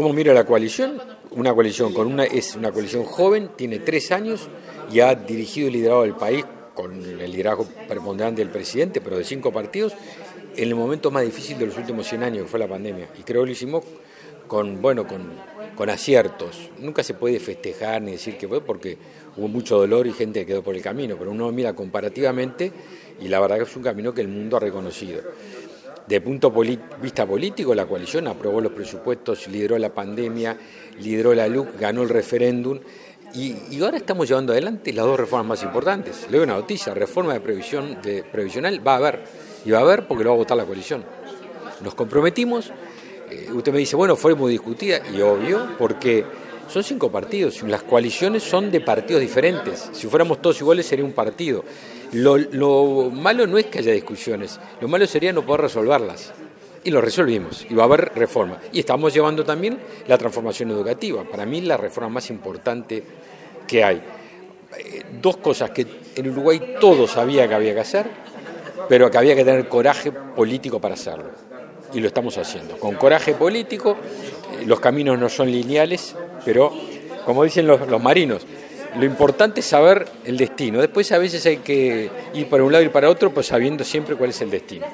¿Cómo mira la coalición? Una coalición con una es una coalición joven, tiene tres años y ha dirigido y liderado el país con el liderazgo preponderante del presidente, pero de cinco partidos, en el momento más difícil de los últimos 100 años, que fue la pandemia. Y creo que lo hicimos con, bueno, con, con aciertos. Nunca se puede festejar ni decir que fue porque hubo mucho dolor y gente que quedó por el camino, pero uno mira comparativamente y la verdad que es un camino que el mundo ha reconocido. De punto vista político, la coalición aprobó los presupuestos, lideró la pandemia, lideró la luz, ganó el referéndum y, ahora estamos llevando adelante las dos reformas más importantes. Leo una noticia, reforma de previsión de previsional va a haber y va a haber porque lo va a votar la coalición. Nos comprometimos, eh, usted me dice, bueno, fue muy discutida y obvio, porque son cinco partidos las coaliciones son de partidos diferentes. Si fuéramos todos iguales sería un partido. Lo, malo no es que haya discusiones, lo malo sería no poder resolverlas. Y lo resolvimos, y va a haber reforma. Y estamos llevando también la transformación educativa, para mí la reforma más importante que hay. Eh, dos cosas que en Uruguay todo sabía que había que hacer, pero que había que tener coraje político para hacerlo. Y lo estamos haciendo. Con coraje político, eh, los caminos no son lineales, pero como dicen los, marinos, lo importante es saber el destino. Después a veces hay que ir para un lado y para otro, pues sabiendo siempre cuál es el destino.